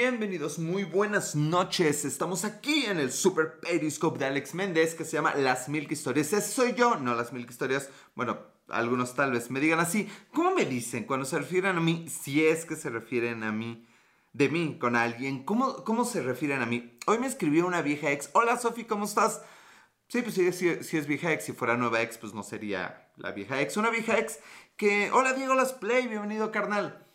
bienvenidos, muy buenas noches. Estamos aquí en el Super Periscope de Alex Méndez que se llama Las Milk Historias. Ese soy yo, no las Milk Historias. Bueno, algunos tal vez me digan así. ¿Cómo me dicen cuando se refieren a mí? Si es que se refieren a mí, de mí, con alguien. ¿Cómo, cómo se refieren a mí? Hoy me escribió una vieja ex. Hola Sofi, ¿cómo estás? Sí, pues si, si, es vieja ex, si fuera nueva ex, pues no sería la vieja ex. Una vieja ex que... Hola Diego Las Play, bienvenido carnal.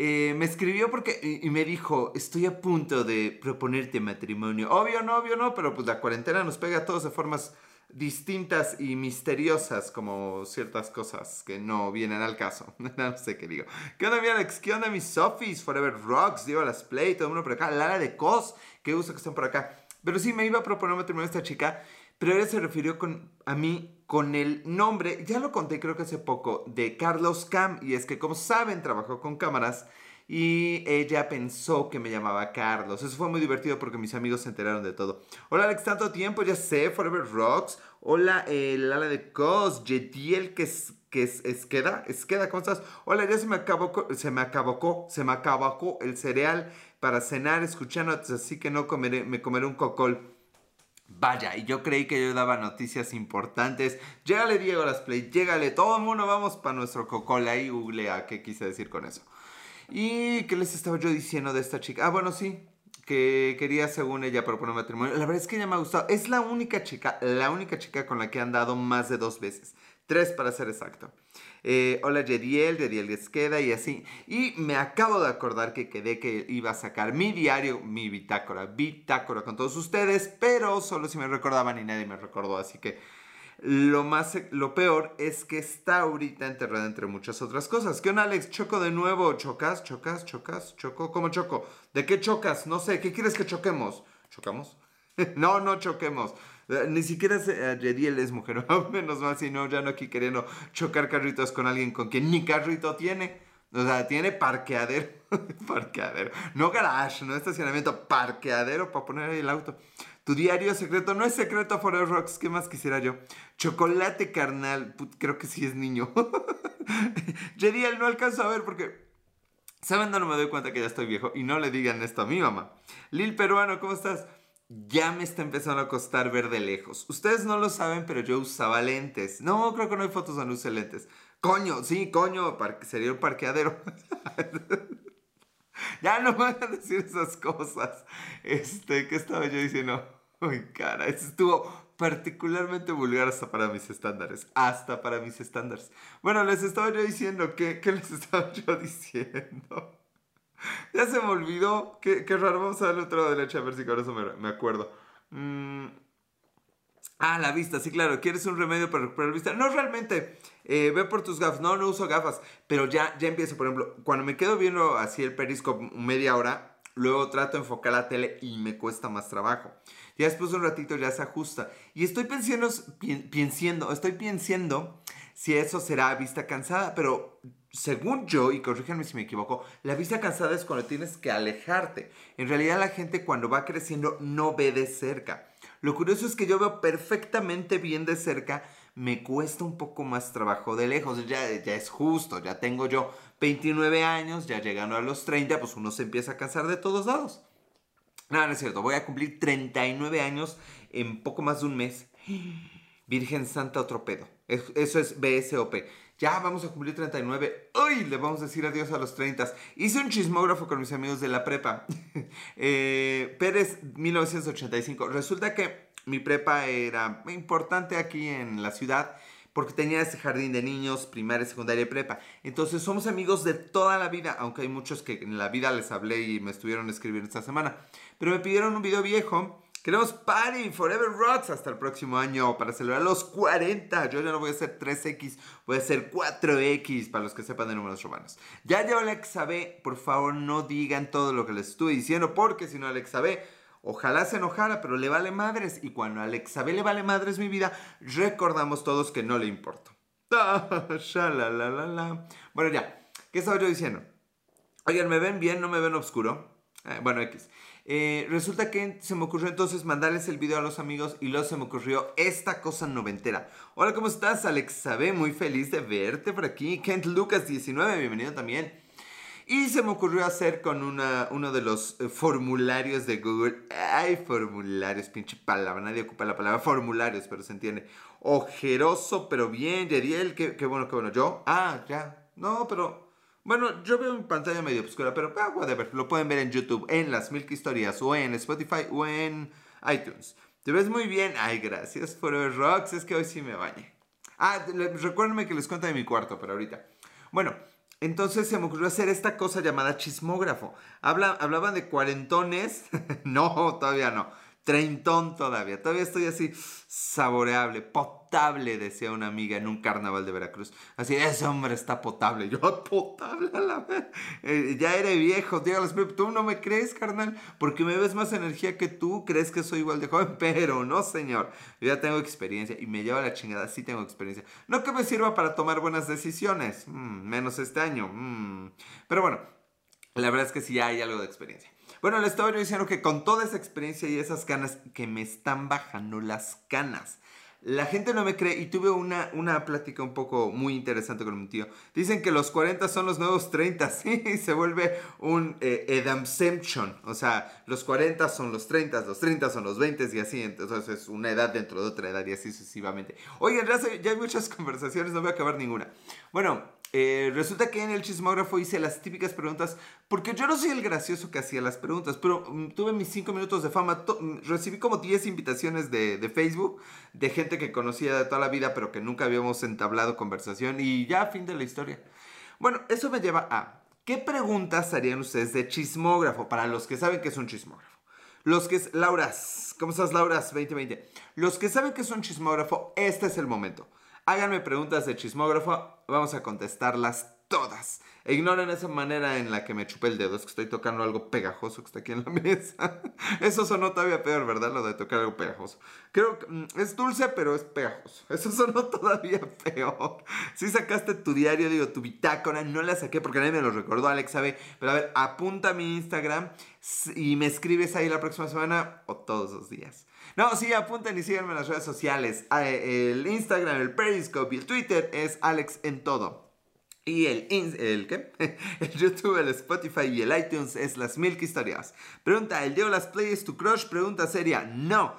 Eh, me escribió porque y, me dijo, estoy a punto de proponerte matrimonio. Obvio, no, obvio, no, pero pues la cuarentena nos pega a todos de formas distintas y misteriosas como ciertas cosas que no vienen al caso. no sé qué digo. ¿Qué onda mi Alex? ¿Qué onda mis Sofis? Forever Rocks, Digo las Play, todo el mundo por acá. Lara de Cos, qué gusto que estén por acá. Pero sí, me iba a proponer matrimonio esta chica, pero ella se refirió con, a mí con el nombre, ya lo conté creo que hace poco, de Carlos Cam. Y es que como saben, trabajó con cámaras y ella pensó que me llamaba Carlos. Eso fue muy divertido porque mis amigos se enteraron de todo. Hola Alex, tanto tiempo, ya sé, Forever Rocks. Hola, el ala de Cos, Jetiel, que es, que es, Esqueda, Esqueda, ¿cómo estás? Hola, ya se me acabó, se me acabó, se me acabó el cereal para cenar escuchando, así que no comeré, me comeré un cocol. Vaya, y yo creí que yo daba noticias importantes. Llégale Diego las play, llégale, todo el mundo vamos para nuestro cocola y googlea qué quise decir con eso. ¿Y qué les estaba yo diciendo de esta chica? Ah, bueno, sí, que quería según ella proponer matrimonio. La verdad es que ella me ha gustado. Es la única chica, la única chica con la que han dado más de dos veces. Tres para ser exacto. Eh, hola Yediel, Yediel Esqueda y así. Y me acabo de acordar que quedé que iba a sacar mi diario, mi bitácora, bitácora con todos ustedes, pero solo si me recordaban y nadie me recordó, así que lo más, lo peor es que está ahorita enterrada entre muchas otras cosas. ¿Qué onda, Alex? ¿Choco de nuevo? ¿Chocas? ¿Chocas? ¿Chocas? ¿Choco? ¿Cómo choco? ¿De qué chocas? No sé. ¿Qué quieres que choquemos? ¿Chocamos? no, no choquemos. Ni siquiera Yediel es mujer, menos mal, si no, ya no aquí queriendo chocar carritos con alguien con quien ni carrito tiene. O sea, tiene parqueadero. parqueadero. No garage, no estacionamiento, parqueadero para poner ahí el auto. Tu diario secreto no es secreto for Rocks. ¿Qué más quisiera yo? Chocolate carnal. creo que sí es niño. Yediel no alcanzo a ver porque. ¿Saben dónde me doy cuenta que ya estoy viejo? Y no le digan esto a mi mamá. Lil Peruano, ¿cómo estás? Ya me está empezando a costar ver de lejos. Ustedes no lo saben, pero yo usaba lentes. No, creo que no hay fotos donde use lentes. Coño, sí, coño, sería un parqueadero. ya no van a decir esas cosas. Este, ¿qué estaba yo diciendo? Uy, cara, estuvo particularmente vulgar hasta para mis estándares. Hasta para mis estándares. Bueno, les estaba yo diciendo, ¿qué, qué les estaba yo diciendo? ya se me olvidó. Qué, raro. Vamos a darle otro derecha a ver si con eso me, acuerdo. Mm. Ah, la vista, sí, claro. ¿Quieres un remedio para recuperar la vista? No, realmente. Eh, ve por tus gafas. No, no uso gafas. Pero ya, ya empiezo, por ejemplo, cuando me quedo viendo así el periscope media hora, luego trato de enfocar la tele y me cuesta más trabajo. Ya después de un ratito ya se ajusta. Y estoy pensando, estoy pensando si eso será vista cansada, pero según yo, y corríjanme si me equivoco, la vista cansada es cuando tienes que alejarte. En realidad la gente cuando va creciendo no ve de cerca. Lo curioso es que yo veo perfectamente bien de cerca, me cuesta un poco más trabajo de lejos. Ya, es justo, ya tengo yo 29 años, ya llegando a los 30, pues uno se empieza a cansar de todos lados. No, no es cierto, voy a cumplir 39 años en poco más de un mes. Virgen Santa, otro pedo. Eso es BSOP. Ya vamos a cumplir 39. Hoy le vamos a decir adiós a los 30. Hice un chismógrafo con mis amigos de la prepa. Eh, Pérez 1985. Resulta que mi prepa era importante aquí en la ciudad porque tenía ese jardín de niños, primaria, secundaria y prepa. Entonces somos amigos de toda la vida, aunque hay muchos que en la vida les hablé y me estuvieron escribiendo esta semana. Pero me pidieron un video viejo Queremos Party Forever Rocks hasta el próximo año para celebrar los 40. Yo ya no voy a ser 3X, voy a ser 4X para los que sepan de números romanos. Ya yo Alexa B, por favor no digan todo lo que les estoy diciendo porque si no Alexa B, ojalá se enojara, pero le vale madres. Y cuando a Alexa B le vale madres mi vida, recordamos todos que no le importo. bueno ya, ¿qué estaba yo diciendo? Oigan, ¿me ven bien? ¿No me ven oscuro? Eh, bueno, X. Eh, resulta que se me ocurrió entonces mandarles el video a los amigos y luego se me ocurrió esta cosa noventera. Hola, ¿cómo estás? Alex Sabe, muy feliz de verte por aquí. Kent Lucas 19, bienvenido también. Y se me ocurrió hacer con una, uno de los eh, formularios de Google. Ay, formularios, pinche palabra. Nadie ocupa la palabra formularios, pero se entiende. Ojeroso, pero bien, Yeriel. Qué bueno, qué bueno. ¿Yo? Ah, ya. No, pero... Bueno, yo veo mi pantalla medio oscura, pero ah, whatever. Lo pueden ver en YouTube, en las Milk Historias, o en Spotify, o en iTunes. Te ves muy bien. Ay, gracias, Forever Rocks. Es que hoy sí me bañé. Ah, recuérdenme que les cuento de mi cuarto, pero ahorita. Bueno, entonces se me ocurrió hacer esta cosa llamada chismógrafo. Habla, hablaban de cuarentones. no, todavía no. Treintón todavía. Todavía estoy así saboreable, potable, decía una amiga en un carnaval de Veracruz. Así, ese hombre está potable. Yo, potable a la vez. Eh, ya eres viejo, dígales, tú no me crees, carnal, porque me ves más energía que tú, crees que soy igual de joven, pero no, señor. Yo ya tengo experiencia y me lleva la chingada, sí tengo experiencia. No que me sirva para tomar buenas decisiones, mm, menos este año. Mm. Pero bueno, la verdad es que sí hay algo de experiencia. Bueno, les estaba diciendo que con toda esa experiencia y esas canas, que me están bajando las canas. La gente no me cree y tuve una, una plática un poco muy interesante con mi tío. Dicen que los 40 son los nuevos 30, sí, se vuelve un eh, Edamception. O sea, los 40 son los 30, los 30 son los 20 y así. Entonces es una edad dentro de otra edad y así sucesivamente. Oigan, ya, ya hay muchas conversaciones, no voy a acabar ninguna. Bueno, eh, resulta que en el chismógrafo hice las típicas preguntas, porque yo no soy el gracioso que hacía las preguntas, pero mm, tuve mis 5 minutos de fama, mm, recibí como 10 invitaciones de, de, Facebook, de gente que conocía de toda la vida, pero que nunca habíamos entablado conversación, y ya, fin de la historia. Bueno, eso me lleva a, ¿qué preguntas harían ustedes de chismógrafo? Para los que saben que es un chismógrafo. Los que Lauras, ¿cómo estás Lauras 2020? Los que saben que es un chismógrafo, este es el momento. Háganme preguntas de chismógrafo, vamos a contestarlas todas. E ignoren esa manera en la que me chupé el dedo, es que estoy tocando algo pegajoso que está aquí en la mesa. Eso sonó todavía peor, ¿verdad? Lo de tocar algo pegajoso. Creo que mm, es dulce, pero es pegajoso. Eso sonó todavía peor. Si sacaste tu diario, digo, tu bitácora, no la saqué porque nadie me lo recordó, Alex sabe. Pero a ver, apunta a mi Instagram y me escribes ahí la próxima semana o todos los días. No, sí, apunten y síganme en las redes sociales. Ah, el Instagram, el Periscope y el Twitter es Alex en todo. Y el, el, ¿qué? el YouTube, el Spotify y el iTunes es Las Milk Historias. Pregunta, ¿el Diolas Play es tu crush? Pregunta seria, no.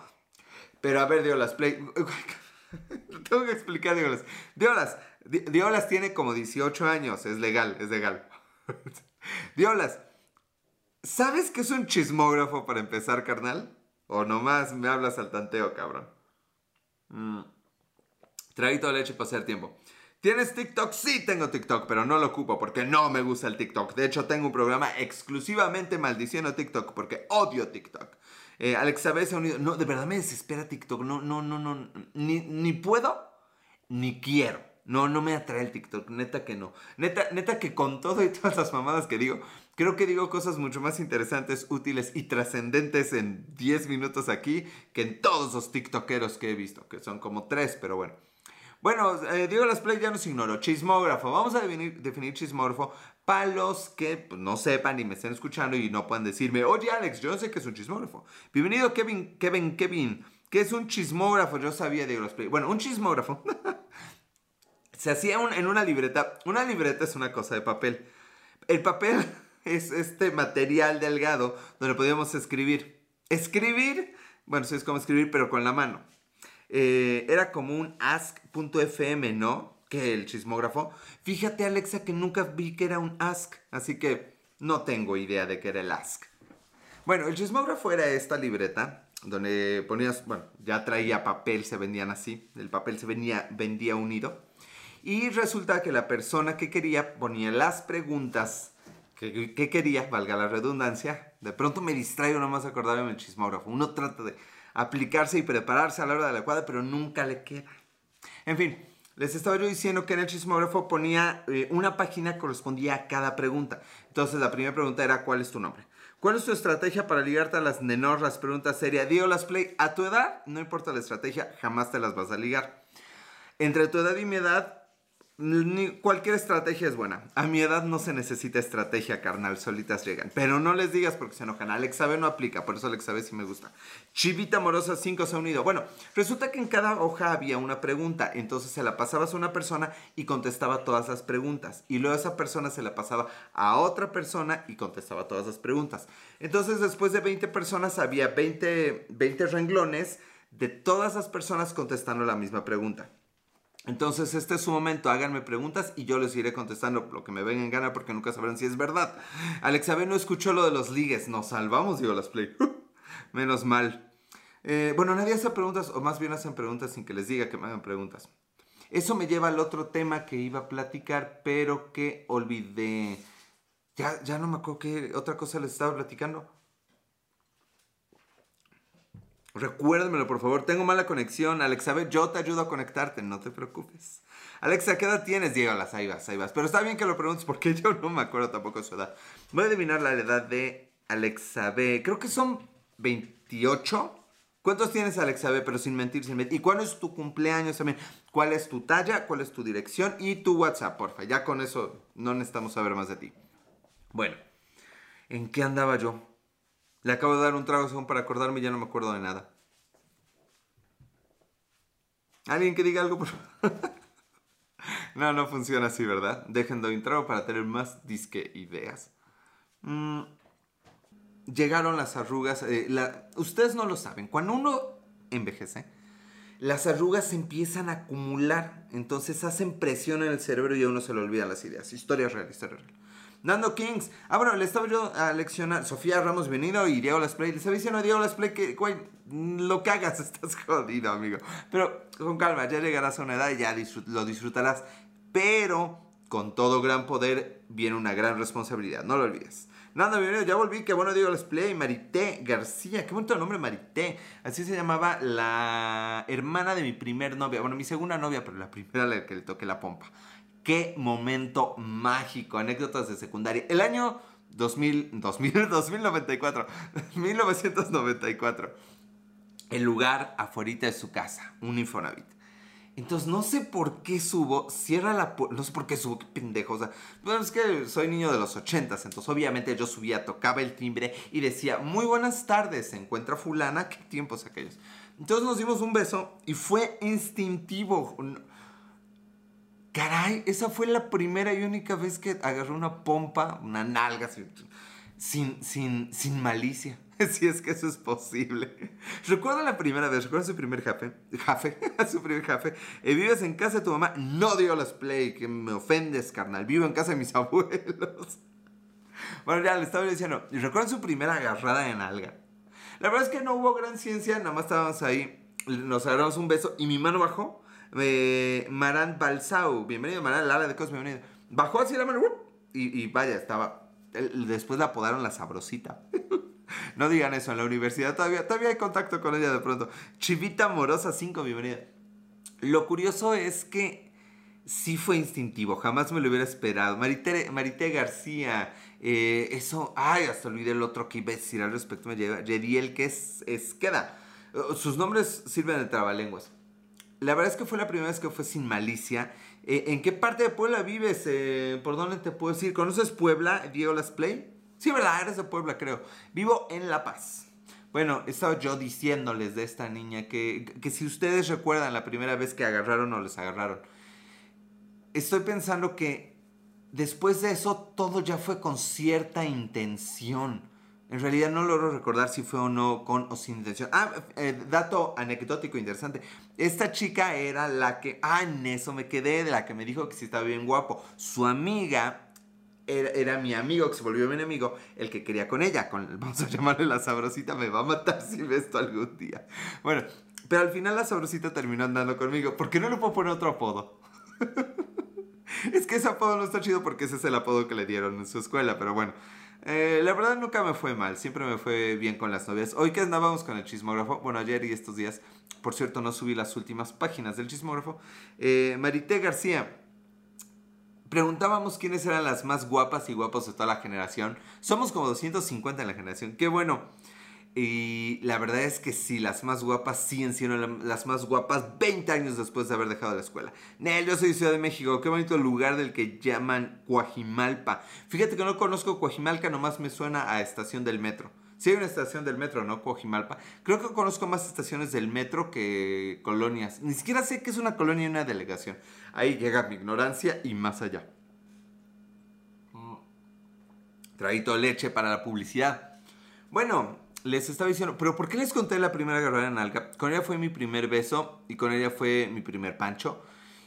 Pero a ver, Diolas Play... Tengo que explicar Diolas. Diolas, Diolas tiene como 18 años, es legal, es legal. Diolas, ¿sabes qué es un chismógrafo para empezar, carnal? O nomás me hablas al tanteo, cabrón. Mm. Traguito de leche para hacer tiempo. ¿Tienes TikTok? Sí, tengo TikTok, pero no lo ocupo porque no me gusta el TikTok. De hecho, tengo un programa exclusivamente maldiciendo TikTok porque odio TikTok. Eh, Alex se unido. No, de verdad me desespera TikTok. No, no, no, no. Ni, ni puedo, ni quiero. No, no me atrae el TikTok. Neta que no. Neta, neta que con todo y todas las mamadas que digo, Creo que digo cosas mucho más interesantes, útiles y trascendentes en 10 minutos aquí que en todos los TikTokeros que he visto, que son como 3, pero bueno. Bueno, eh, digo las play ya nos ignoro. Chismógrafo. Vamos a definir, chismógrafo para los que pues, no sepan y me estén escuchando y no puedan decirme, oye Alex, yo sé qué es un chismógrafo. Bienvenido Kevin, Kevin, Kevin. ¿Qué es un chismógrafo? Yo sabía, digo las play. Bueno, un chismógrafo se hacía en una libreta. Una libreta es una cosa de papel. El papel es este material delgado donde podíamos escribir. Escribir, bueno, sí es como escribir, pero con la mano. Eh, era como un ask.fm, ¿no? Que el chismógrafo. Fíjate, Alexa, que nunca vi que era un ask, así que no tengo idea de qué era el ask. Bueno, el chismógrafo era esta libreta donde ponías, bueno, ya traía papel, se vendían así, el papel se venía, vendía unido. Y resulta que la persona que quería ponía las preguntas ¿Qué, quería? Valga la redundancia. De pronto me distraigo nomás acordarme del chismógrafo. Uno trata de aplicarse y prepararse a la hora adecuada, pero nunca le queda. En fin, les estaba yo diciendo que en el chismógrafo ponía eh, una página correspondía a cada pregunta. Entonces la primera pregunta era ¿cuál es tu nombre? ¿Cuál es tu estrategia para ligarte a las nenor? Las preguntas serias. Dio las play. A tu edad, no importa la estrategia, jamás te las vas a ligar. Entre tu edad y mi edad, cualquier estrategia es buena. A mi edad no se necesita estrategia, carnal, solitas llegan. Pero no les digas porque se enojan. Alex no aplica, por eso Alex sí me gusta. Chivita Amorosa 5 se ha unido. Bueno, resulta que en cada hoja había una pregunta. Entonces se la pasabas a una persona y contestaba todas las preguntas. Y luego esa persona se la pasaba a otra persona y contestaba todas las preguntas. Entonces después de 20 personas había 20, 20 renglones de todas las personas contestando la misma pregunta. Entonces, este es su momento, háganme preguntas y yo les iré contestando lo que me venga en gana porque nunca sabrán si es verdad. Alexa B no escuchó lo de los ligues, nos salvamos, digo, las play. Menos mal. Eh, bueno, nadie hace preguntas, o más bien hacen preguntas sin que les diga que me hagan preguntas. Eso me lleva al otro tema que iba a platicar, pero que olvidé. Ya, ya no me acuerdo qué otra cosa les estaba platicando. Recuérdamelo, por favor. Tengo mala conexión. Alexa, ver, yo te ayudo a conectarte, no te preocupes. Alexa, ¿qué edad tienes? Diego, las ahí vas, ahí vas. Pero está bien que lo preguntes porque yo no me acuerdo tampoco su edad. Voy a adivinar la edad de Alexa B. Creo que son 28. ¿Cuántos tienes, Alexa B? Pero sin mentir, sin mentir. ¿Y cuál es tu cumpleaños también? ¿Cuál es tu talla? ¿Cuál es tu dirección? Y tu WhatsApp, porfa. Ya con eso no necesitamos saber más de ti. Bueno, ¿en qué andaba yo? Le acabo de dar un trago según para acordarme ya no me acuerdo de nada. ¿Alguien que diga algo? Por... no, no funciona así, ¿verdad? Dejen de un trago para tener más disque ideas. Mm, llegaron las arrugas. Eh, ustedes no lo saben. Cuando uno envejece, las arrugas se empiezan a acumular. Entonces hacen presión en el cerebro y a uno se le olvidan las ideas. Historia real, historia real. Nando Kings. Ah, bueno, le estaba yo a leccionar. Sofía Ramos venido y Diego Las Play. Le estaba diciendo a Diego Las Play que, güey, lo que hagas, estás jodido, amigo. Pero con calma, ya llegarás a una edad y ya lo disfrutarás. Pero con todo gran poder viene una gran responsabilidad. No lo olvides. Nando, bienvenido, ya volví, qué bueno Diego Let's Play, Marité García, qué bonito nombre Marité, así se llamaba la hermana de mi primer novia, bueno, mi segunda novia, pero la primera la que le toqué la pompa. Qué momento mágico, anécdotas de secundaria. El año 2000, 2000, 2094, 1994. El lugar afuera de su casa, un Infonavit. Entonces no sé por qué subo, cierra la puerta, no sé por qué subo, qué pendejo. Es que soy niño de los ochentas, entonces obviamente yo subía, tocaba el timbre y decía, muy buenas tardes, se encuentra fulana, qué tiempos aquellos. Entonces nos dimos un beso y fue instintivo. Caray, esa fue la primera y única vez que agarré una pompa, una nalga, sin, sin, sin malicia. Si es que eso es posible. Recuerda la primera vez, recuerda su primer jefe, su primer. Eh, vives en casa de tu mamá, no dio las play, que me ofendes, carnal. Vivo en casa de mis abuelos. Bueno, ya le estaba diciendo, y recuerda su primera agarrada de nalga. La verdad es que no hubo gran ciencia, nada más estábamos ahí, nos agarramos un beso y mi mano bajó eh, Maran Balsau, bienvenido Maran, Lara de Cosme, bienvenido. Bajó así la mano y, vaya, estaba. Después la apodaron la sabrosita. no digan eso, en la universidad todavía, todavía hay contacto con ella de pronto. Chivita Morosa 5, bienvenida. Lo curioso es que sí fue instintivo, jamás me lo hubiera esperado. Marité, Marité García, eh, eso, ay, hasta olvidé el otro que iba a decir al respecto, me lleva, Yediel, que es, es queda. Sus nombres sirven de trabalenguas. La verdad es que fue la primera vez que fue sin malicia. Eh, ¿En qué parte de Puebla vives? Eh, ¿Por dónde te puedo decir? ¿Conoces Puebla, Diego Las Play? Sí, ¿verdad? Eres de Puebla, creo. Vivo en La Paz. Bueno, estaba yo diciéndoles de esta niña que, que si ustedes recuerdan la primera vez que agarraron o les agarraron, estoy pensando que después de eso todo ya fue con cierta intención. En realidad no logro recordar si fue o no con o sin intención. Ah, eh, dato anecdótico interesante. Esta chica era la que, ah, en eso me quedé, de la que me dijo que sí estaba bien guapo. Su amiga era, mi amigo, que se volvió mi amigo, el que quería con ella. Vamos a llamarle la sabrosita, me va a matar si ve esto algún día. Bueno, pero al final la sabrosita terminó andando conmigo. ¿Por qué no le puedo poner otro apodo? es que ese apodo no está chido porque ese es el apodo que le dieron en su escuela, pero bueno. Eh, la verdad nunca me fue mal, siempre me fue bien con las novias. Hoy que andábamos con el chismógrafo, bueno, ayer y estos días, por cierto, no subí las últimas páginas del chismógrafo. Eh, Marité García, preguntábamos quiénes eran las más guapas y guapos de toda la generación. Somos como 250 en la generación, qué bueno. Y la verdad es que sí, las más guapas siguen siendo las más guapas 20 años después de haber dejado la escuela. Nel, yo soy de Ciudad de México, qué bonito lugar del que llaman Coajimalpa. Fíjate que no conozco Coajimalpa, nomás me suena a estación del metro. Sí hay una estación del metro, ¿no? Coajimalpa. Creo que conozco más estaciones del metro que colonias. Ni siquiera sé que es una colonia y una delegación. Ahí llega mi ignorancia y más allá. Mm. Traído leche para la publicidad. Bueno, les estaba diciendo, pero ¿por qué les conté la primera en nalga? Con ella fue mi primer beso y con ella fue mi primer pancho.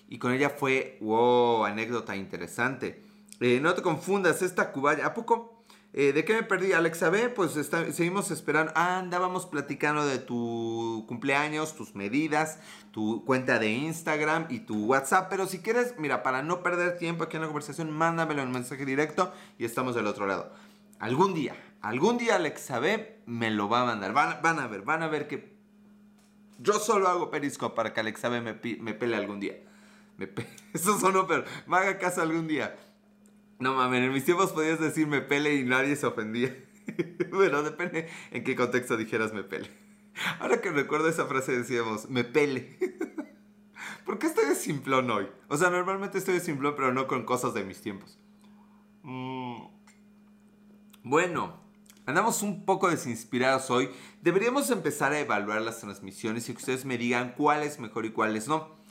Y con ella fue, wow, anécdota interesante. Eh, no te confundas, esta cubaya, ¿a poco? Eh, ¿De qué me perdí? Alexa B, pues seguimos esperando. Ah, andábamos platicando de tu cumpleaños, tus medidas, tu cuenta de Instagram y tu WhatsApp. Pero si quieres, mira, para no perder tiempo aquí en la conversación, mándamelo en mensaje directo y estamos del otro lado. Algún día, algún día Alexa B me lo va a mandar. Van, a ver, van a ver que yo solo hago Periscope para que Alexa B me, me pele algún día. Me Eso sonó, pero me haga caso algún día. No mames, en mis tiempos podías decir me pele y nadie se ofendía. bueno, depende en qué contexto dijeras me pele. Ahora que recuerdo esa frase decíamos, me pele. ¿Por qué estoy de simplón hoy? O sea, normalmente estoy de simplón, pero no con cosas de mis tiempos. Mm. Bueno, andamos un poco desinspirados hoy. Deberíamos empezar a evaluar las transmisiones y que ustedes me digan cuál es mejor y cuál es no.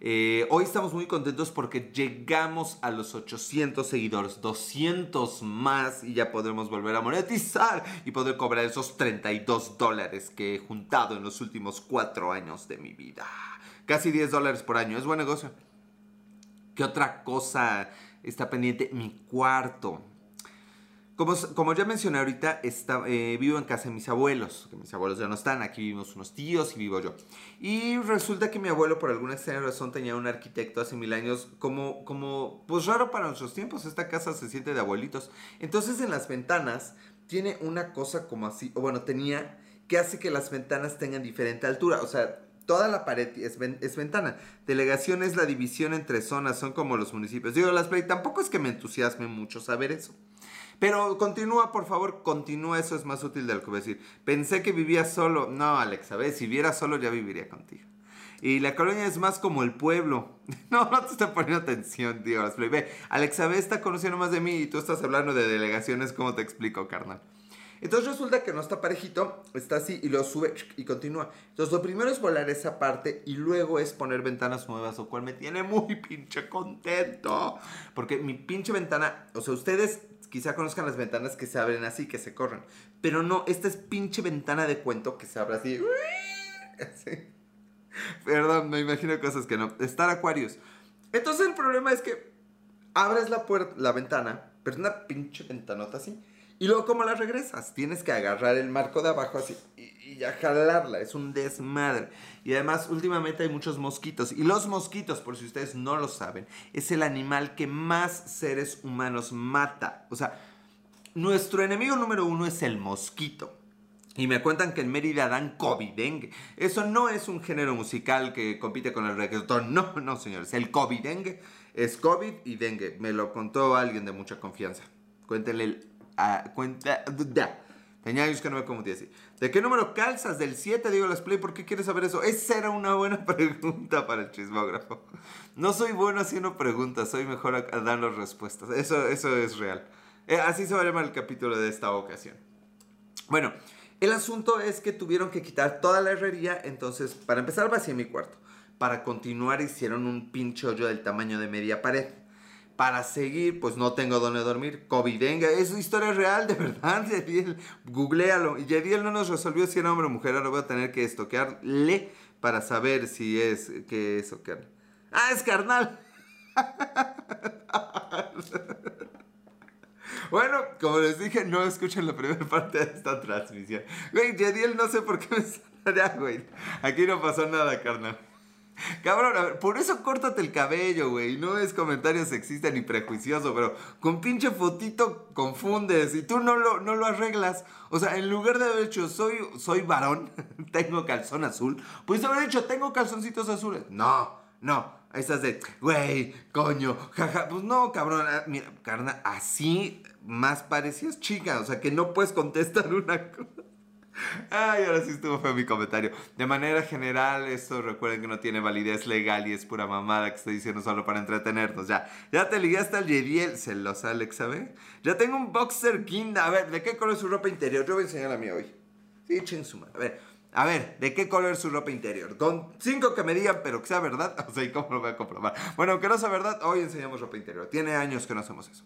Eh, hoy estamos muy contentos porque llegamos a los 800 seguidores, 200 más y ya podremos volver a monetizar y poder cobrar esos 32 dólares que he juntado en los últimos 4 años de mi vida. Casi 10 dólares por año, es buen negocio. ¿Qué otra cosa está pendiente? Mi cuarto. Como, ya mencioné ahorita, está, eh, vivo en casa de mis abuelos, que mis abuelos ya no están, aquí vivimos unos tíos y vivo yo. Y resulta que mi abuelo, por alguna extraña razón, tenía un arquitecto hace mil años como, como, pues raro para nuestros tiempos, esta casa se siente de abuelitos. Entonces en las ventanas tiene una cosa como así, o bueno, tenía, que hace que las ventanas tengan diferente altura, o sea, toda la pared es, es, ventana. Delegación es la división entre zonas, son como los municipios. Digo, las tampoco es que me entusiasme mucho saber eso. Pero continúa, por favor, continúa, eso es más útil de lo que voy a decir. Pensé que vivía solo. No, Alexa, ¿ves? Si viera solo ya viviría contigo. Y la colonia es más como el pueblo. No, no te estoy poniendo atención, tío. Ve, Alexa B está conociendo más de mí y tú estás hablando de delegaciones. ¿Cómo te explico, carnal? Entonces resulta que no está parejito, está así y lo sube y continúa. Entonces lo primero es volar esa parte y luego es poner ventanas nuevas, lo cual me tiene muy pinche contento. Porque mi pinche ventana, o sea, ustedes quizá conozcan las ventanas que se abren así, que se corren. Pero no, esta es pinche ventana de cuento que se abre así. Perdón, me imagino cosas que no. Estar acuarios. Entonces el problema es que abres la puerta, la ventana, pero es una pinche ventanota así. Y luego, ¿cómo la regresas? Tienes que agarrar el marco de abajo así y, ya jalarla. Es un desmadre. Y además, últimamente hay muchos mosquitos. Y los mosquitos, por si ustedes no lo saben, es el animal que más seres humanos mata. O sea, nuestro enemigo número uno es el mosquito. Y me cuentan que en Mérida dan covidengue. Eso no es un género musical que compite con el reggaetón. No, no, señores. El covidengue es COVID y dengue. Me lo contó alguien de mucha confianza. Cuéntenle el cuenta. Tenía años que no me cometí así. ¿De qué número calzas? Del 7, digo las play. ¿Por qué quieres saber eso? Esa era una buena pregunta para el chismógrafo. No soy bueno haciendo preguntas, soy mejor dando respuestas. Eso, eso es real. Eh, así se va a llamar el capítulo de esta ocasión. Bueno, el asunto es que tuvieron que quitar toda la herrería. Entonces, para empezar, vacié mi cuarto. Para continuar, hicieron un pinche hoyo del tamaño de media pared para seguir, pues no tengo dónde dormir. Covidengue, es historia real, de verdad. Yadiel, googlealo. Y Yadiel no nos resolvió si era hombre o mujer. Ahora voy a tener que estoquearle para saber si es, qué es o. Ah, es carnal. Bueno, como les dije, no escuchen la primera parte de esta transmisión. Güey, Yadiel no sé por qué me saldrá, güey. Aquí no pasó nada, carnal. Cabrón, a ver, por eso córtate el cabello, güey. No es comentario sexista ni prejuicioso, pero con pinche fotito confundes y tú no lo, no lo arreglas. O sea, en lugar de haber dicho soy, soy varón, tengo calzón azul, pues haber dicho tengo calzoncitos azules. No, no. Estás de, güey, coño, jaja. Pues no, cabrón. Ah, mira, carna, así más parecías chica. O sea, que no puedes contestar una cosa. Ay, ahora sí estuvo feo mi comentario. De manera general, esto recuerden que no tiene validez legal y es pura mamada que estoy diciendo solo para entretenernos. Ya, ya te ligué hasta el Yediel, celosa Alexa, ¿ve? Ya tengo un boxer Kinda. A ver, ¿de qué color es su ropa interior? Yo voy a enseñar a mí hoy. Sí, ching su. A ver, a ver, ¿de qué color es su ropa interior? Con cinco que me digan, pero que sea verdad. O sea, ¿y cómo lo voy a comprobar? Bueno, aunque no sea verdad, hoy enseñamos ropa interior. Tiene años que no hacemos eso.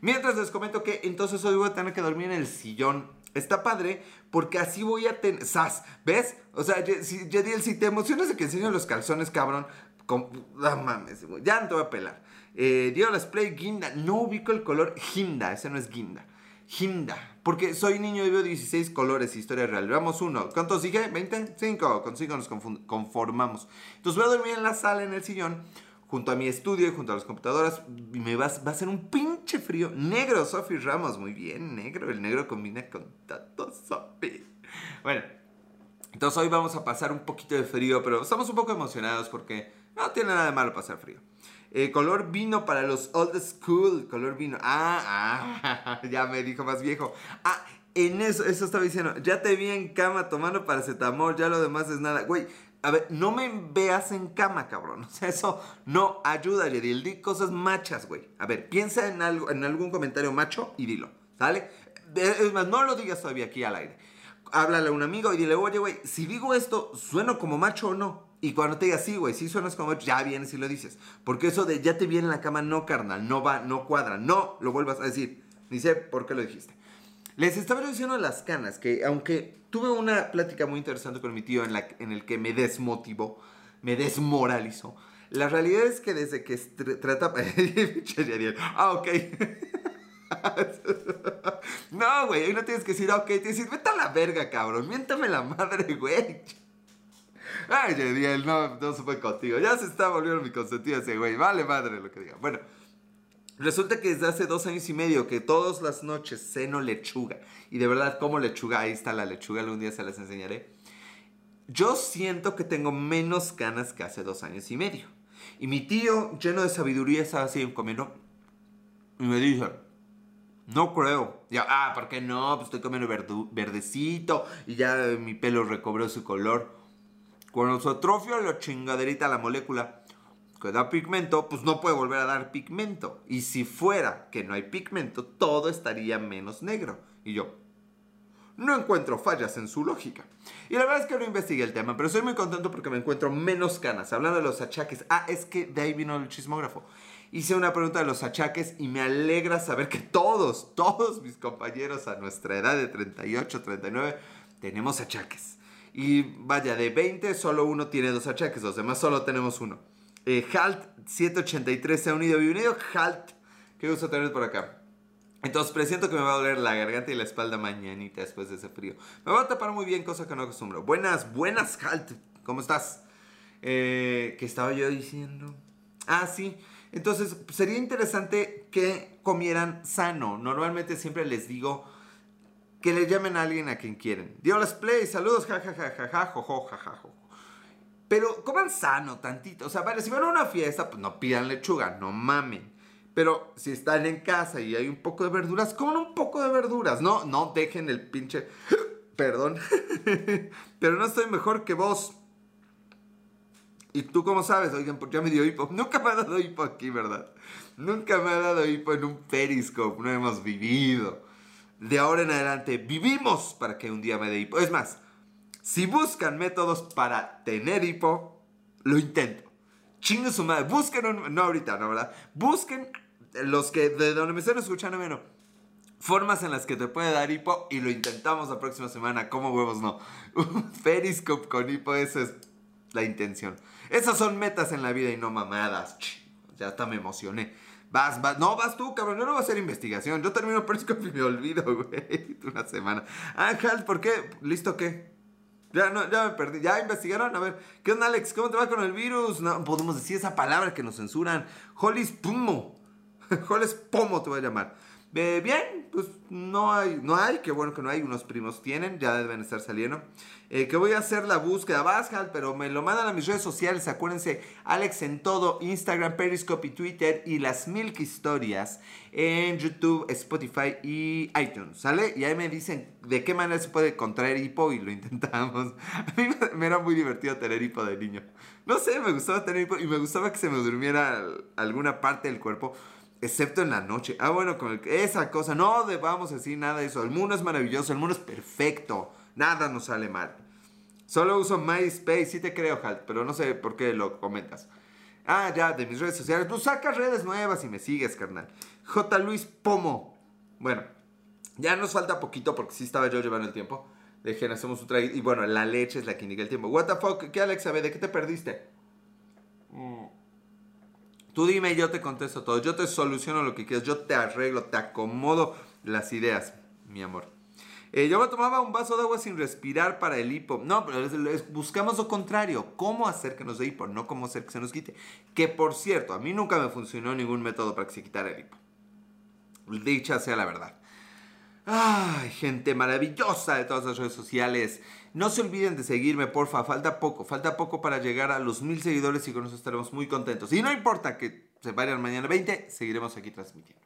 Mientras les comento que entonces hoy voy a tener que dormir en el sillón. Está padre porque así voy a tener... ¡Sas! ¿Ves? O sea, si, si te emocionas de que enseño los calzones, cabrón... Con... Mames, ya no te voy a pelar. Eh, Dio Play Guinda. No ubico el color Ginda. Ese no es Guinda. Ginda. Porque soy niño y veo 16 colores, historia real. Veamos uno. ¿Cuántos dije? ¿20? 5. Con 5 nos conformamos. Entonces voy a dormir en la sala, en el sillón junto a mi estudio y junto a las computadoras. Me va, va a ser un pinche frío. Negro, Sofi Ramos. Muy bien, negro. El negro combina con tanto Sofi. Bueno, entonces hoy vamos a pasar un poquito de frío, pero estamos un poco emocionados porque no tiene nada de malo pasar frío. Eh, color vino para los old school. Color vino. Ah, ah, ya me dijo más viejo. Ah, en eso, eso estaba diciendo. Ya te vi en cama tomando paracetamol, ya lo demás es nada. Güey, a ver, no me veas en cama, cabrón. O sea, eso no ayuda, Yedil. Di cosas machas, güey. A ver, piensa en, algo, en algún comentario macho y dilo, ¿sale? Es más, no lo digas todavía aquí al aire. Háblale a un amigo y dile, oye, güey, si digo esto, ¿sueno como macho o no? Y cuando te diga sí, güey, si suenas como macho, ya vienes y lo dices. Porque eso de ya te viene en la cama, no, carnal, no va, no cuadra, no lo vuelvas a decir. Sé por qué lo dijiste. Les estaba diciendo las canas, que aunque tuve una plática muy interesante con mi tío en, la, en el que me desmotivó, me desmoralizó. La realidad es que desde que trata... ah, ok. no, güey, ahí no tienes que decir, ok, tienes que decir, vete a la verga, cabrón, miéntame la madre, güey. Ay, Yadiel, no, no se fue contigo. Ya se está volviendo mi consentido ese güey. Vale madre lo que diga. Bueno, Resulta que desde hace dos años y medio que todas las noches ceno lechuga. Y de verdad, como lechuga, ahí está la lechuga, algún día se las enseñaré. Yo siento que tengo menos ganas que hace dos años y medio. Y mi tío, lleno de sabiduría, estaba así comiendo. Y me dice, no creo. Ya, ah, ¿por qué no? Pues estoy comiendo verdecito y ya mi pelo recobró su color. Cuando se atrofia la chingaderita, la molécula, que da pigmento, pues no puede volver a dar pigmento. Y si fuera que no hay pigmento, todo estaría menos negro. Y yo, no encuentro fallas en su lógica. Y la verdad es que no investigué el tema, pero estoy muy contento porque me encuentro menos canas. Hablando de los achaques, ah, es que de ahí vino el chismógrafo. Hice una pregunta de los achaques y me alegra saber que todos, todos mis compañeros a nuestra edad de 38, 39, tenemos achaques. Y vaya, de 20 solo uno tiene dos achaques, los demás solo tenemos uno. Eh, Halt 783 se ha unido. Bienvenido, Halt. Qué gusto tener por acá. Entonces presiento que me va a doler la garganta y la espalda mañanita después de ese frío. Me va a tapar muy bien, cosa que no acostumbro. Buenas, buenas, Halt. ¿Cómo estás? Eh, ¿Qué estaba yo diciendo? Ah, sí. Entonces, sería interesante que comieran sano. Normalmente siempre les digo que le llamen a alguien a quien quieren. Dios play, saludos, jajajaja, pero coman sano tantito. O sea, vale, si van a una fiesta, pues no pidan lechuga, no mamen. Pero si están en casa y hay un poco de verduras, coman un poco de verduras. No, no dejen el pinche... Perdón. Pero no estoy mejor que vos. ¿Y tú cómo sabes? Oigan, porque ya me dio hipo. Nunca me ha dado hipo aquí, ¿verdad? Nunca me ha dado hipo en un periscope. No hemos vivido. De ahora en adelante, vivimos para que un día me dé hipo. Es más, si buscan métodos para tener hipo, lo intento. Chingo su madre. Busquen un. No ahorita, no, ¿verdad? Busquen los que de donde me estén escuchando menos. Formas en las que te puede dar hipo y lo intentamos la próxima semana. ¿Cómo huevos no? Un periscope con hipo, esa es la intención. Esas son metas en la vida y no mamadas. Ya hasta me emocioné. Vas, vas. No, vas tú, cabrón. Yo no voy a hacer investigación. Yo termino Periscope y me olvido, güey. Una semana. Ángel, ¿por qué? ¿Listo qué? Ya, no, ya me perdí. ¿Ya investigaron? A ver, ¿qué onda, Alex? ¿Cómo te va con el virus? No podemos decir esa palabra que nos censuran. Hollis Pumo. Hollis Pomo te voy a llamar. Eh, bien, pues no hay, no hay, qué bueno que no hay, unos primos tienen, ya deben estar saliendo. Eh, que voy a hacer la búsqueda, Bascal, pero me lo mandan a mis redes sociales, acuérdense, Alex en todo, Instagram, Periscope y Twitter, y las Milk Historias en YouTube, Spotify y iTunes, ¿sale? Y ahí me dicen de qué manera se puede contraer hipo y lo intentamos. A mí me era muy divertido tener hipo de niño. No sé, me gustaba tener hipo y me gustaba que se me durmiera alguna parte del cuerpo excepto en la noche. Ah, bueno, con esa cosa, no debamos decir nada de eso. El mundo es maravilloso, el mundo es perfecto, nada nos sale mal. Solo uso MySpace, sí te creo, Halt, pero no sé por qué lo comentas. Ah, ya, de mis redes sociales. Pues saca redes nuevas y me sigues, carnal. J. Luis Pomo. Bueno, ya nos falta poquito porque sí estaba yo llevando el tiempo. Dejen, hacemos un traguito. Y bueno, la leche es la que indica el tiempo. What the fuck, ¿qué? ¿De qué te perdiste? Tú dime yo te contesto todo. Yo te soluciono lo que quieras. Yo te arreglo, te acomodo las ideas, mi amor. Eh, yo me tomaba un vaso de agua sin respirar para el hipo. No, pero buscamos lo contrario. ¿Cómo hacer que nos dé hipo? No cómo hacer que se nos quite. Que por cierto, a mí nunca me funcionó ningún método para que se quitara el hipo. Dicha sea la verdad. Ay, gente maravillosa de todas las redes sociales. No se olviden de seguirme, porfa. Falta poco, falta poco para llegar a los mil seguidores y con eso estaremos muy contentos. Y no importa que se vayan mañana 20, seguiremos aquí transmitiendo.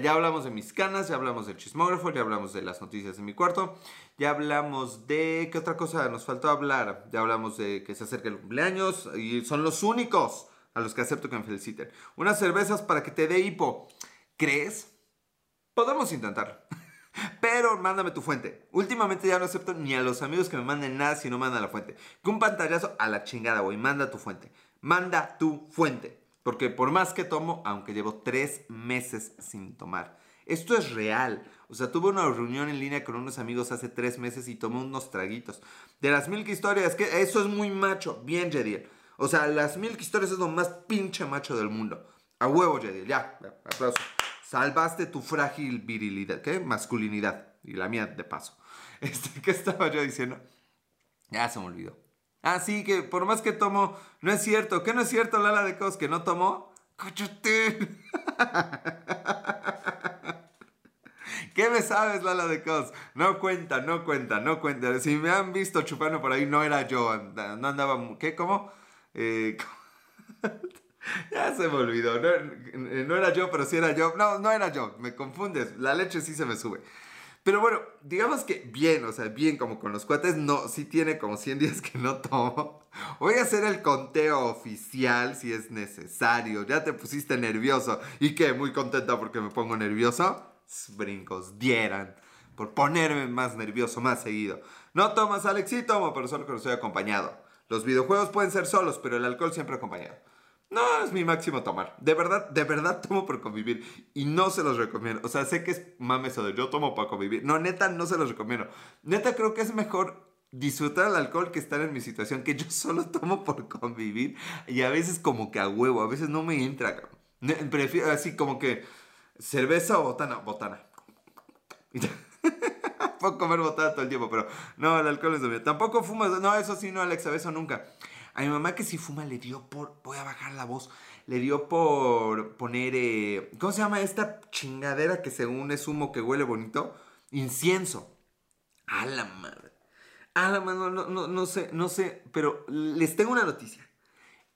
Ya hablamos de mis canas, ya hablamos del chismógrafo, ya hablamos de las noticias de mi cuarto, ya hablamos de... ¿Qué otra cosa nos faltó hablar? Ya hablamos de que se acerca el cumpleaños y son los únicos a los que acepto que me feliciten. Unas cervezas para que te dé hipo. ¿Crees? Podemos intentarlo. Pero mándame tu fuente. Últimamente ya no acepto ni a los amigos que me manden nada si no mandan la fuente. Que un pantallazo a la chingada, güey. Manda tu fuente. Manda tu fuente. Porque por más que tomo, aunque llevo tres meses sin tomar. Esto es real. O sea, tuve una reunión en línea con unos amigos hace tres meses y tomé unos traguitos. De las mil historias, que eso es muy macho. Bien, Jediel. O sea, las mil historias es lo más pinche macho del mundo. A huevo, Jediel. Ya, aplauso. Salvaste tu frágil virilidad, ¿qué? Masculinidad. Y la mía de paso. Este, ¿Qué estaba yo diciendo? Ya se me olvidó. Ah, sí, que por más que tomo, no es cierto. ¿Qué no es cierto, Lala de Cos? ¿Que no tomó? ¡Cállate! ¿Qué me sabes, Lala de Cos? No cuenta, no cuenta, no cuenta. Si me han visto chupando por ahí, no era yo. No andaba... ¿Qué? ¿Cómo? Eh, Ya se me olvidó. No, era yo, pero sí era yo. No, no era yo. Me confundes. La leche sí se me sube. Pero bueno, digamos que bien, o sea, bien como con los cuates, no, sí tiene como 100 días que no tomo. Voy a hacer el conteo oficial si es necesario. Ya te pusiste nervioso. ¿Y qué? Muy contenta porque me pongo nervioso. Brincos, dieran. Por ponerme más nervioso, más seguido. No tomas, Alex, sí tomo, pero solo que estoy acompañado. Los videojuegos pueden ser solos, pero el alcohol siempre acompañado. No, es mi máximo tomar. De verdad, de verdad tomo por convivir. Y no se los recomiendo. O sea, sé que es mames o de yo tomo para convivir. No, neta, no se los recomiendo. Neta, creo que es mejor disfrutar el alcohol que estar en mi situación, que yo solo tomo por convivir. Y a veces como que a huevo, a veces no me entra. Prefiero así como que cerveza o botana. Botana. Puedo comer botana todo el tiempo, pero no, el alcohol es de mí. Tampoco fumas. No, eso sí, no, Alexa, eso nunca. A mi mamá que si fuma le dio por, voy a bajar la voz, le dio por poner, eh, ¿cómo se llama esta chingadera que según es humo que huele bonito? Incienso. A la madre. A la madre, no, no, no sé, no sé, pero les tengo una noticia.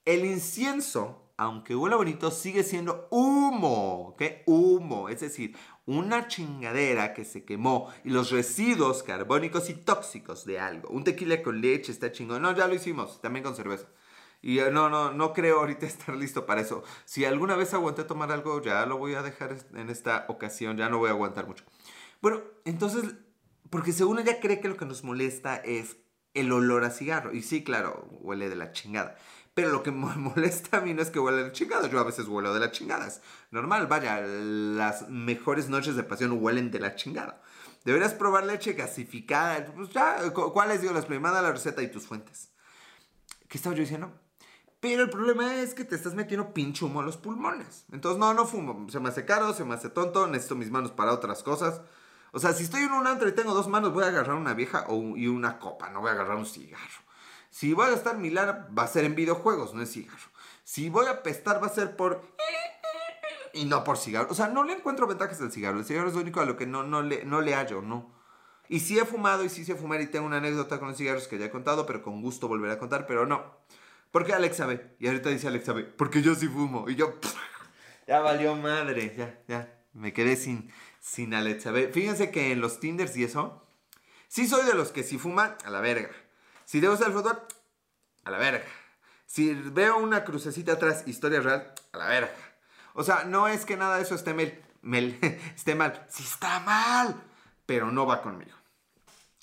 El incienso, aunque huele bonito, sigue siendo humo, ¿ok? Humo, es decir, una chingadera que se quemó y los residuos carbónicos y tóxicos de algo. Un tequila con leche está chingón. No, ya lo hicimos, también con cerveza. Y eh, no, no, no creo ahorita estar listo para eso. Si alguna vez aguanté tomar algo, ya lo voy a dejar en esta ocasión, ya no voy a aguantar mucho. Bueno, entonces, porque según ella cree que lo que nos molesta es el olor a cigarro. Y sí, claro, huele de la chingada. Pero lo que me molesta a mí no es que huele de chingada. Yo a veces huelo de la chingada. Es normal, vaya, las mejores noches de pasión huelen de la chingada. Deberías probar leche gasificada. Pues ya, ¿cuál les dio las Manda la receta y tus fuentes. ¿Qué estaba yo diciendo? Pero el problema es que te estás metiendo pinche humo a los pulmones. Entonces, no, no fumo. Se me hace caro, se me hace tonto. Necesito mis manos para otras cosas. O sea, si estoy en un antro y tengo dos manos, voy a agarrar una vieja o, y una copa. No voy a agarrar un cigarro. Si voy a gastar mi va a ser en videojuegos, no en cigarro. Si voy a pestar, va a ser por... Y no por cigarro. O sea, no le encuentro ventajas al cigarro. El cigarro es lo único a lo que no, no, le, no le hallo, no. Y sí he fumado y sí sé fumar y tengo una anécdota con los cigarros que ya he contado, pero con gusto volveré a contar, pero no. Porque Alex sabe. Y ahorita dice Alex sabe, porque yo sí fumo. Y yo, ya valió madre, ya, ya. Me quedé sin, sin Alex sabe. Fíjense que en los Tinders y eso, sí soy de los que si fuman, a la verga. Si debo usar el fútbol, a la verga. Si veo una crucecita atrás, historia real, a la verga. O sea, no es que nada de eso esté mal, esté mal. Sí está mal, pero no va conmigo.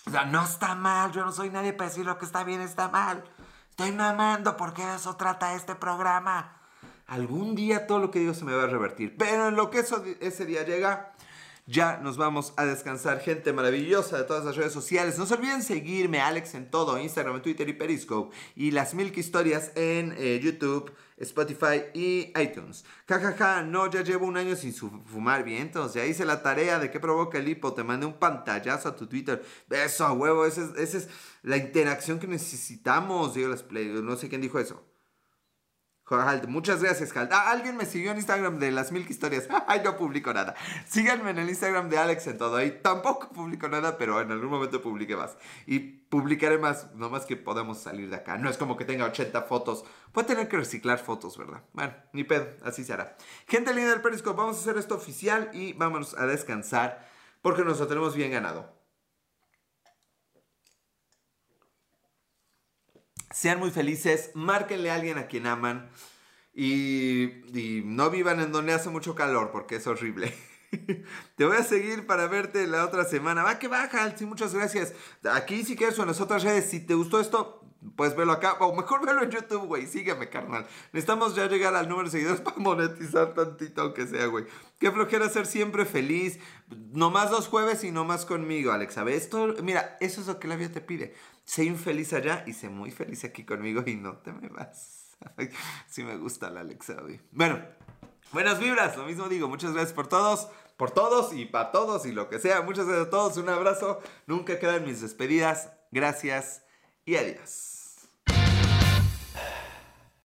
O sea, no está mal, yo no soy nadie para decir lo que está bien, está mal. Estoy mamando porque de eso trata este programa. Algún día todo lo que digo se me va a revertir. Pero en lo que eso, ese día llega, ya nos vamos a descansar. Gente maravillosa de todas las redes sociales. No se olviden seguirme, Alex, en todo: Instagram, Twitter y Periscope. Y las Milk Historias en eh, YouTube, Spotify y iTunes. Jajaja, ja, ja, no, ya llevo un año sin fumar bien. Entonces ya hice la tarea de qué provoca el hipo. Te mandé un pantallazo a tu Twitter. Eso, huevo, esa es, es la interacción que necesitamos. Digo, las play, no sé quién dijo eso. Muchas gracias, Halt. Ah, alguien me siguió en Instagram de las mil historias. Ay, no publico nada. Síganme en el Instagram de Alex en todo. Ahí tampoco publico nada, pero en algún momento publiqué más. Y publicaré más, no más que podamos salir de acá. No es como que tenga 80 fotos. Voy tener que reciclar fotos, ¿verdad? Bueno, ni pedo, así será. Gente linda del Periscope, vamos a hacer esto oficial y vámonos a descansar porque nos lo tenemos bien ganado. Sean muy felices, márquenle a alguien a quien aman y, no vivan en donde hace mucho calor porque es horrible. Te voy a seguir para verte la otra semana. Va que baja, sí, muchas gracias. Aquí si quieres o en las otras redes, si te gustó esto, pues velo acá. O mejor velo en YouTube, güey. Sígueme, carnal. Necesitamos ya llegar al número de seguidores para monetizar tantito, aunque sea, güey. Qué flojera ser siempre feliz. No más los jueves y no más conmigo, Alex. ¿Sabes? Esto, mira, eso es lo que la vida te pide sé infeliz allá y sé muy feliz aquí conmigo y no te me vas. sí me gusta la Alexa hoy. Bueno, buenas vibras, lo mismo digo. Muchas gracias por todos, por todos y para todos y lo que sea. Muchas gracias a todos, un abrazo. Nunca quedan mis despedidas. Gracias y adiós.